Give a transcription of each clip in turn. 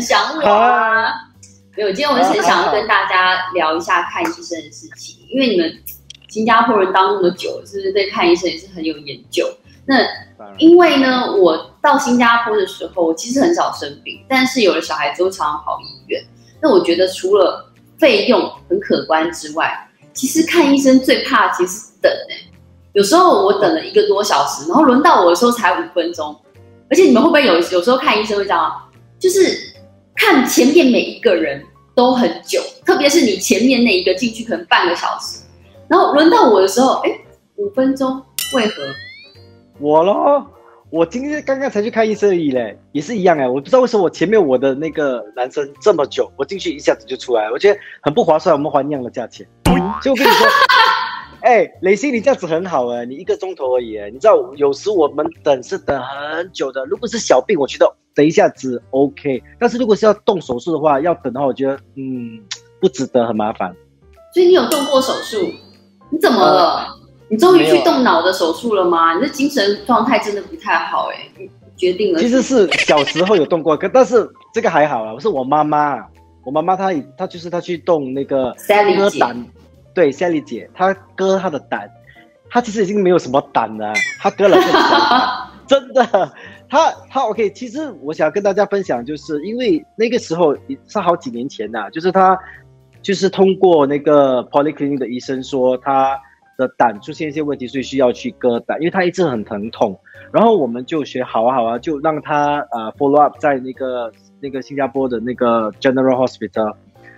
很想我啊。没有，今天我是很想要跟大家聊一下看医生的事情，因为你们新加坡人当那么久，是不是对看医生也是很有研究？那因为呢，我到新加坡的时候，我其实很少生病，但是有了小孩子都常常跑医院。那我觉得除了费用很可观之外，其实看医生最怕其实是等哎。有时候我等了一个多小时，然后轮到我的时候才五分钟。而且你们会不会有有时候看医生会这样？就是看前面每一个人都很久，特别是你前面那一个进去可能半个小时，然后轮到我的时候，哎，五分钟，为何？我咯，我今天刚刚才去看医生而已嘞，也是一样哎，我不知道为什么我前面我的那个男生这么久，我进去一下子就出来，我觉得很不划算，我们还一样的价钱。就我跟你说，哎，雷欣，你这样子很好哎，你一个钟头而已哎，你知道有时我们等是等很久的，如果是小病，我觉得等一下子 OK，但是如果是要动手术的话，要等的话，我觉得嗯不值得，很麻烦。所以你有动过手术？你怎么了？你终于去动脑的手术了吗？你的精神状态真的不太好哎。决定了。其实是小时候有动过，可但是这个还好啊。我是我妈妈，我妈妈她她就是她去动那个割胆，对，Sally 姐，她割她的胆，她其实已经没有什么胆了，她割了 真的，他他 OK。其实我想跟大家分享，就是因为那个时候是好几年前呐，就是他就是通过那个 Polyclinic 的医生说他。的胆出现一些问题，所以需要去割胆，因为他一直很疼痛。然后我们就学好啊好啊，就让他呃 follow up 在那个那个新加坡的那个 General Hospital。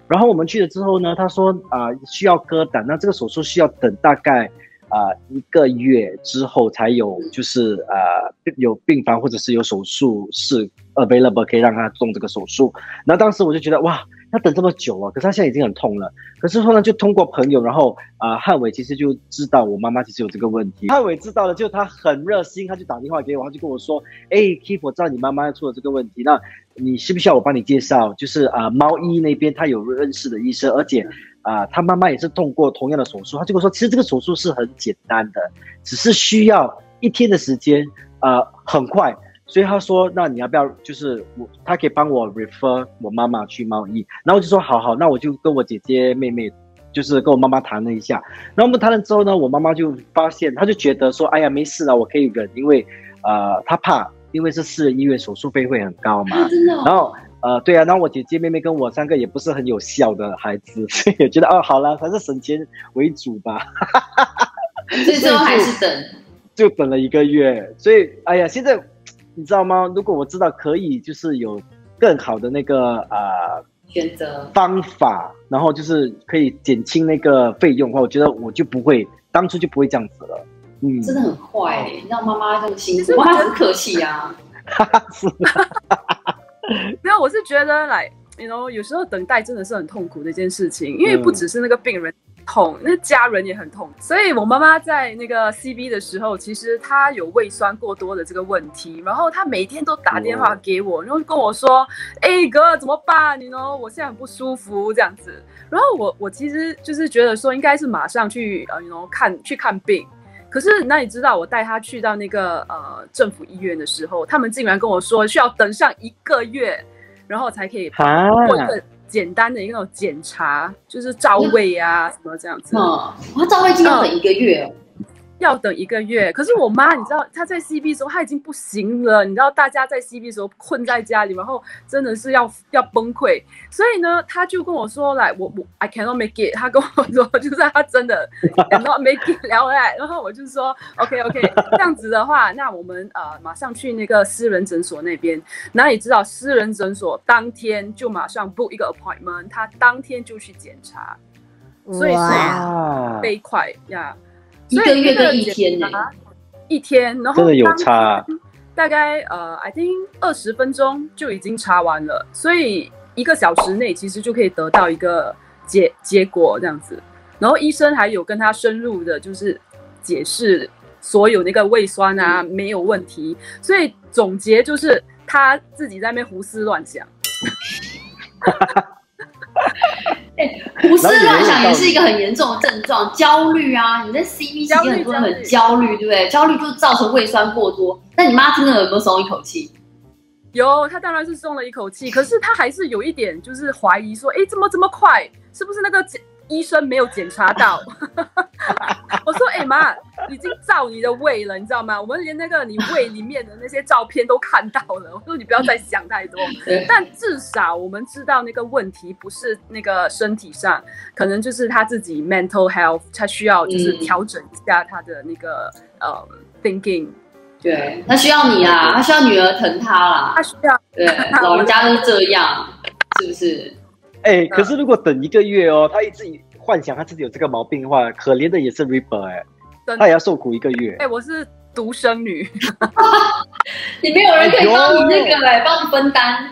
然后我们去了之后呢，他说啊需要割胆，那这个手术需要等大概啊一个月之后才有，就是呃有病房或者是有手术室 available 可以让他动这个手术。那当时我就觉得哇。他等这么久啊，可是他现在已经很痛了。可是后来就通过朋友，然后啊，汉伟其实就知道我妈妈其实有这个问题。汉伟知道了，就他很热心，他就打电话给我，他就跟我说：“哎，Keep，我知道你妈妈出了这个问题，那你需不需要我帮你介绍？就是啊，猫医那边他有认识的医生，而且啊，他妈妈也是动过同样的手术。他就跟我说，其实这个手术是很简单的，只是需要一天的时间，啊，很快。”所以他说：“那你要不要就是我，他可以帮我 refer 我妈妈去贸易。”然后我就说：“好好，那我就跟我姐姐妹妹，就是跟我妈妈谈了一下。然后我们谈了之后呢，我妈妈就发现，她就觉得说：‘哎呀，没事了，我可以忍，因为呃，她怕，因为是私人医院，手术费会很高嘛。’然后呃，对啊，然后我姐姐妹妹跟我三个也不是很有效的孩子，所以也觉得哦，好了，还是省钱为主吧。所以最后还是等，就等了一个月。所以哎呀，现在。你知道吗？如果我知道可以，就是有更好的那个呃选择方法，然后就是可以减轻那个费用的话，我觉得我就不会当初就不会这样子了。嗯，真的很坏，让妈妈这么辛苦，妈妈很客气呀。没有，我是觉得来，you know，有时候等待真的是很痛苦的一件事情，因为不只是那个病人。痛，那家人也很痛，所以我妈妈在那个 C B 的时候，其实她有胃酸过多的这个问题，然后她每天都打电话给我，然后跟我说：“哎哥，怎么办？你呢？我现在很不舒服，这样子。”然后我我其实就是觉得说，应该是马上去呃，然后看去看病。可是那你知道，我带她去到那个呃政府医院的时候，他们竟然跟我说需要等上一个月，然后才可以过一个。简单的一个那种检查，就是照胃啊，什么这样子。嗯，他照胃镜要等一个月。要等一个月，可是我妈，你知道她在 C B 时候，她已经不行了。你知道大家在 C B 时候困在家里，然后真的是要要崩溃。所以呢，她就跟我说来，我我 I cannot make it。她跟我说，就是她真的 cannot make it。然后我就说 OK OK，这样子的话，那我们呃马上去那个私人诊所那边。那你知道私人诊所当天就马上 book 一个 appointment，他当天就去检查，所以是飞快呀。一个月跟一天呢？一天，然后真的有差，大概呃，I think 二十分钟就已经查完了，所以一个小时内其实就可以得到一个结结果这样子。然后医生还有跟他深入的，就是解释所有那个胃酸啊没有问题，所以总结就是他自己在那边胡思乱想。胡思乱想也是一个很严重的症状，焦虑啊！你在 C B 期间很多人很焦虑，对不对？焦虑就造成胃酸过多。那你妈真的有没有松一口气？有，她当然是松了一口气，可是她还是有一点就是怀疑说，哎，怎么这么快？是不是那个？医生没有检查到，我说：“哎妈，已经照你的胃了，你知道吗？我们连那个你胃里面的那些照片都看到了。我说你不要再想太多，但至少我们知道那个问题不是那个身体上，可能就是他自己 mental health，他需要就是调整一下他的那个呃 thinking。对他需要你啊，他需要女儿疼他啦，他需要对老人家都是这样，是不是？”哎，可是如果等一个月哦，他一直幻想他自己有这个毛病的话，可怜的也是 Ripper 哎，他也要受苦一个月。哎，我是独生女，你没有人可以帮你那个来帮你分担，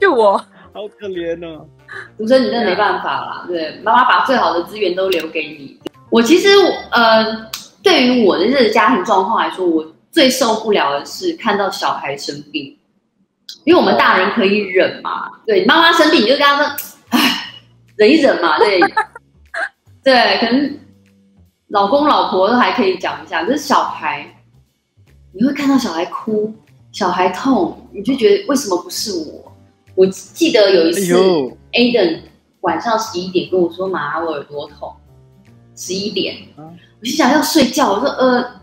就我，好可怜哦。独生女真的没办法啦，对，妈妈把最好的资源都留给你。我其实呃，对于我的这个家庭状况来说，我最受不了的是看到小孩生病。因为我们大人可以忍嘛，对，妈妈生病你就跟他说，唉，忍一忍嘛，对，对，可能老公老婆都还可以讲一下，可是小孩，你会看到小孩哭，小孩痛，你就觉得为什么不是我？我记得有一次，Aden 晚上十一点跟我说，妈，我耳朵痛，十一点，我心想要睡觉，我说呃，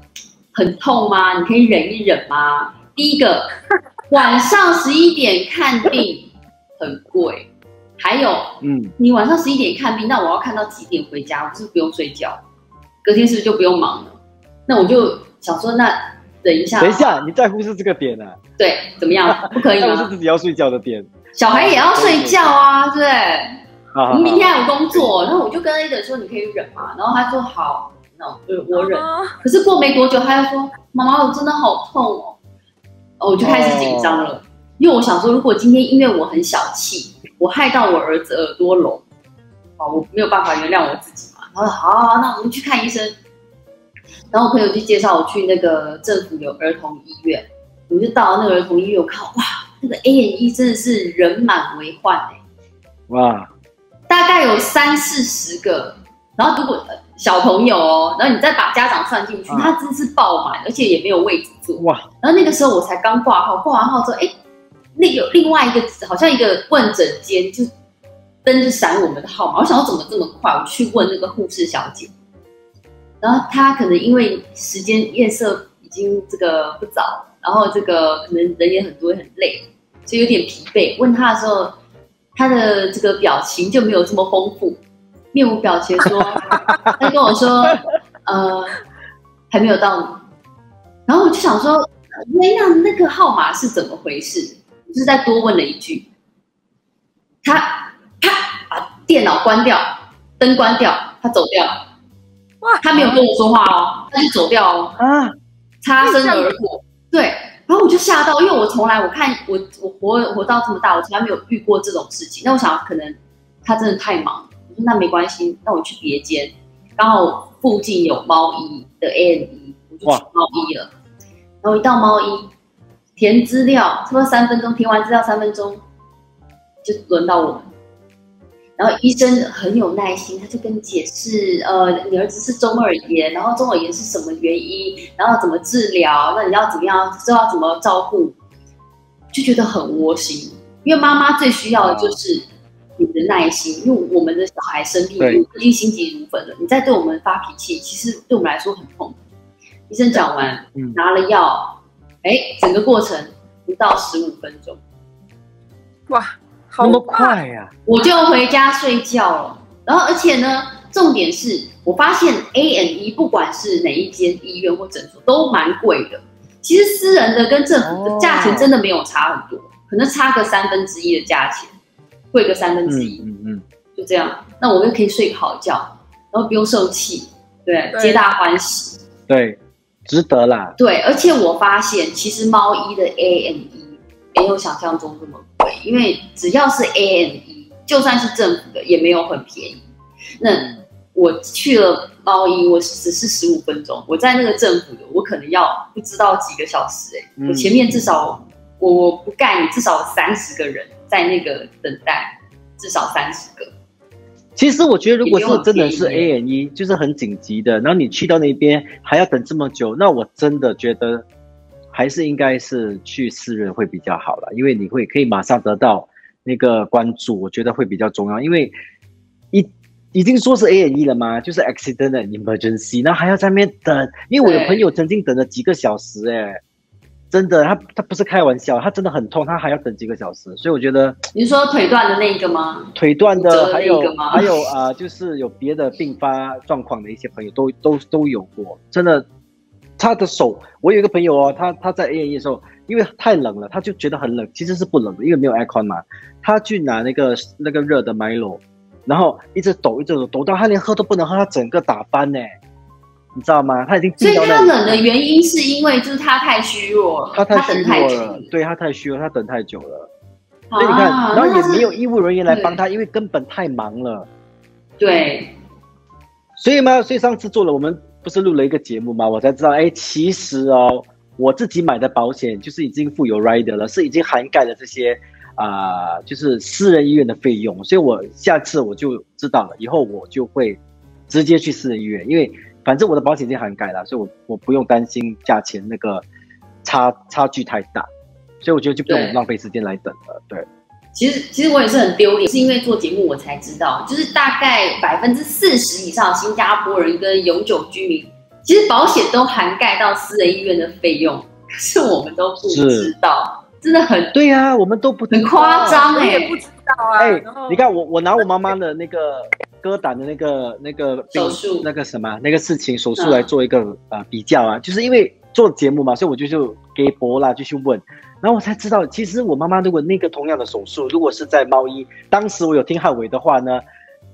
很痛吗？你可以忍一忍吗？第一个。晚上十一点看病很贵，还有，嗯，你晚上十一点看病，那我要看到几点回家？我是不是不用睡觉？隔天是不是就不用忙了？那我就想说，那等一下，等一下，你在乎是这个点呢？对，怎么样？不可以吗？是自己要睡觉的点，小孩也要睡觉啊，对不对？你明天还有工作，然后我就跟 A 等说，你可以忍嘛？然后他说好，那我忍。可是过没多久，他又说，妈妈，我真的好痛哦。哦，我就开始紧张了，因为我想说，如果今天因为我很小气，我害到我儿子耳朵聋，哦，我没有办法原谅我自己嘛。他说好，那我们去看医生。然后我朋友就介绍我去那个政府有儿童医院，我就到了那个儿童医院，我看哇，那个 A N E 真的是人满为患哎，哇，大概有三四十个，然后如果。小朋友哦，然后你再把家长算进去，他真是爆满，而且也没有位置坐。哇！然后那个时候我才刚挂号，挂完号之后，哎，那有另外一个好像一个问诊间，就灯就闪我们的号码。我想要怎么这么快？我去问那个护士小姐，然后她可能因为时间夜色已经这个不早，然后这个可能人也很多，很累，所以有点疲惫。问她的时候，她的这个表情就没有这么丰富。面无表情说，她跟我说，呃，还没有到你。然后我就想说，那那那个号码是怎么回事？就是再多问了一句，他啪把电脑关掉，灯关掉，他走掉。哇，他没有跟我说话哦，他就走掉哦。啊，擦身而过。对，然后我就吓到，因为我从来我看我我活活到这么大，我从来没有遇过这种事情。那我想，可能他真的太忙。我说那没关系，那我去别间，刚好附近有猫医的 A N E，我就去猫医了。然后一到猫医，填资料，差不多三分钟，填完资料三分钟，就轮到我们。然后医生很有耐心，他就跟你解释，呃，你儿子是中耳炎，然后中耳炎是什么原因，然后怎么治疗，那你要怎么样，知道怎么照顾，就觉得很窝心，因为妈妈最需要的就是。你的耐心，因为我们的小孩生病，已经心急如焚了。你再对我们发脾气，其实对我们来说很痛。医生讲完，拿了药，哎，整个过程不到十五分钟。哇，好快呀！我就回家睡觉了。然后，而且呢，重点是我发现 A N E 不管是哪一间医院或诊所都蛮贵的。其实私人的跟政府的价钱真的没有差很多，可能差个三分之一的价钱。贵个三分之一，嗯嗯，就这样，那我就可以睡个好觉，然后不用受气，对，皆大欢喜，对，值得啦。对，而且我发现其实猫一的 A N E 没有想象中这么贵，因为只要是 A N E，就算是政府的也没有很便宜。那我去了猫一，我只是十五分钟，我在那个政府的，我可能要不知道几个小时，哎，我前面至少我我不干，至少三十个人。在那个等待至少三十个。其实我觉得，如果是真的是 A N E，就是很紧急的，然后你去到那边还要等这么久，那我真的觉得还是应该是去私人会比较好了，因为你会可以马上得到那个关注，我觉得会比较重要。因为一已经说是 A N E 了吗？就是 accident emergency，那还要在那边等。因为我的朋友曾经等了几个小时，哎，真的，他他不是开玩笑，他真的很痛，他还要等几个小时。所以我觉得，你说腿断的那个吗？腿断的，还有还有啊，就是有别的并发状况的一些朋友都都都有过，真的。他的手，我有一个朋友哦，他他在 A N E 的时候，因为太冷了，他就觉得很冷，其实是不冷的，因为没有 aircon 嘛。他去拿那个那个热的 Milo，然后一直抖，一直抖，抖到他连喝都不能喝，他整个打翻呢，你知道吗？他已经所以他冷的原因是因为就是他太虚弱了，他太虚弱了，对他太虚弱，他等太久了。所以你看，然后也没有医务人员来帮他，因为根本太忙了。对。所以嘛，所以上次做了我们。不是录了一个节目嘛？我才知道，哎，其实哦，我自己买的保险就是已经附有 rider 了，是已经涵盖了这些啊，就是私人医院的费用。所以我下次我就知道了，以后我就会直接去私人医院，因为反正我的保险已经涵盖了，所以我我不用担心价钱那个差差距太大，所以我觉得就不用浪费时间来等了。对。其实，其实我也是很丢脸，是因为做节目我才知道，就是大概百分之四十以上新加坡人跟永久居民，其实保险都涵盖到私人医院的费用，可是我们都不知道，真的很对呀，我们都不很夸张哎，也不知道啊。哎，你看我，我拿我妈妈 的那个割胆的那个那个手术那个什么那个事情手术来做一个呃比较啊，就是因为做节目嘛，所以我就就给博啦就去问。然后我才知道，其实我妈妈如果那个同样的手术，如果是在猫医，当时我有听汉伟的话呢，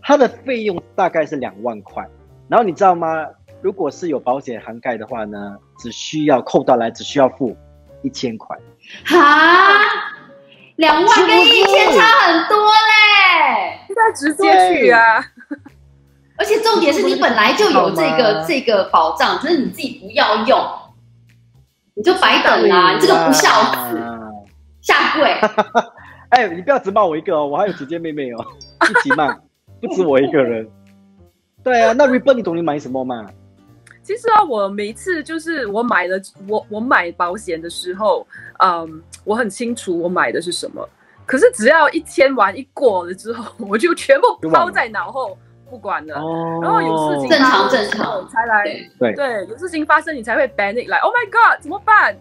它的费用大概是两万块。然后你知道吗？如果是有保险涵盖的话呢，只需要扣到来，只需要付一千块。哈，两万跟一千差很多嘞！应该直接去啊！而且重点是你本来就有这个这个保障，只是你自己不要用。你就白等啦！你这个不孝子，下跪！哎，你不要只骂我一个哦，我还有姐姐妹妹哦，一起骂，不止我一个人。对啊，那 Ribbon 你懂你买什么吗？其实啊，我每一次就是我买了我我买保险的时候，嗯，我很清楚我买的是什么。可是只要一签完一过了之后，我就全部抛在脑后。不管了，然后有事情正常正常才来，对对，有事情发生你才会 panic 来，Oh my God，怎么办？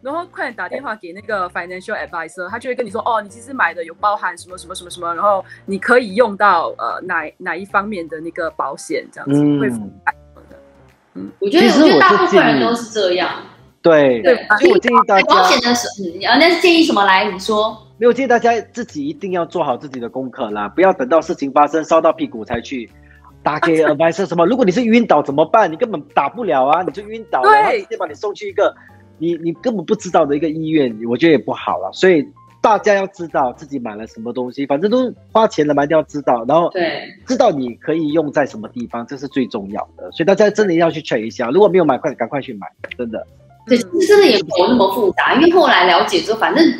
然后快点打电话给那个 financial advisor，他就会跟你说，哦，你其实买的有包含什么什么什么什么，然后你可以用到呃哪哪一方面的那个保险这样子会覆盖的。嗯，我觉得我觉得大部分人都是这样。对对，所以我建议大家保险的时候，啊，那是建议什么来？你说。没有建议大家自己一定要做好自己的功课啦，不要等到事情发生烧到屁股才去打给 advisor 什么。如果你是晕倒怎么办？你根本打不了啊，你就晕倒，然后直接把你送去一个你你根本不知道的一个医院，我觉得也不好了。所以大家要知道自己买了什么东西，反正都花钱了嘛，一定要知道，然后对知道你可以用在什么地方，这是最重要的。所以大家真的要去 check 一下，如果没有买，快赶快去买，真的。对，真的也没有那么复杂，因为后来了解之后，反正。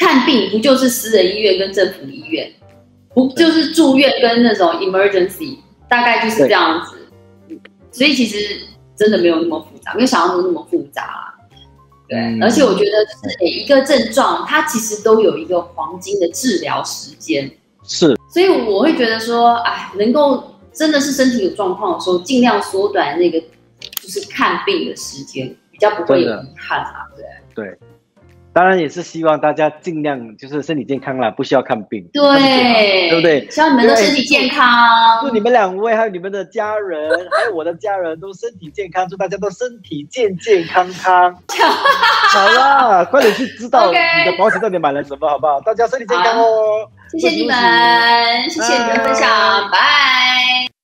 看病不就是私人医院跟政府医院，不就是住院跟那种 emergency，大概就是这样子。所以其实真的没有那么复杂，没有想象中那么复杂。对，而且我觉得是每一个症状，它其实都有一个黄金的治疗时间。是，所以我会觉得说，哎，能够真的是身体有状况的时候，尽量缩短那个就是看病的时间，比较不会有遗憾啊。对对。当然也是希望大家尽量就是身体健康啦，不需要看病，对，对不对？希望你们都身体健康。祝你们两位还有你们的家人，还有我的家人都身体健康，祝大家都身体健健康康。好啦，快点去知道 你的保险到底买了什么，好不好？大家身体健康哦。谢谢你们，谢谢你们分享，拜。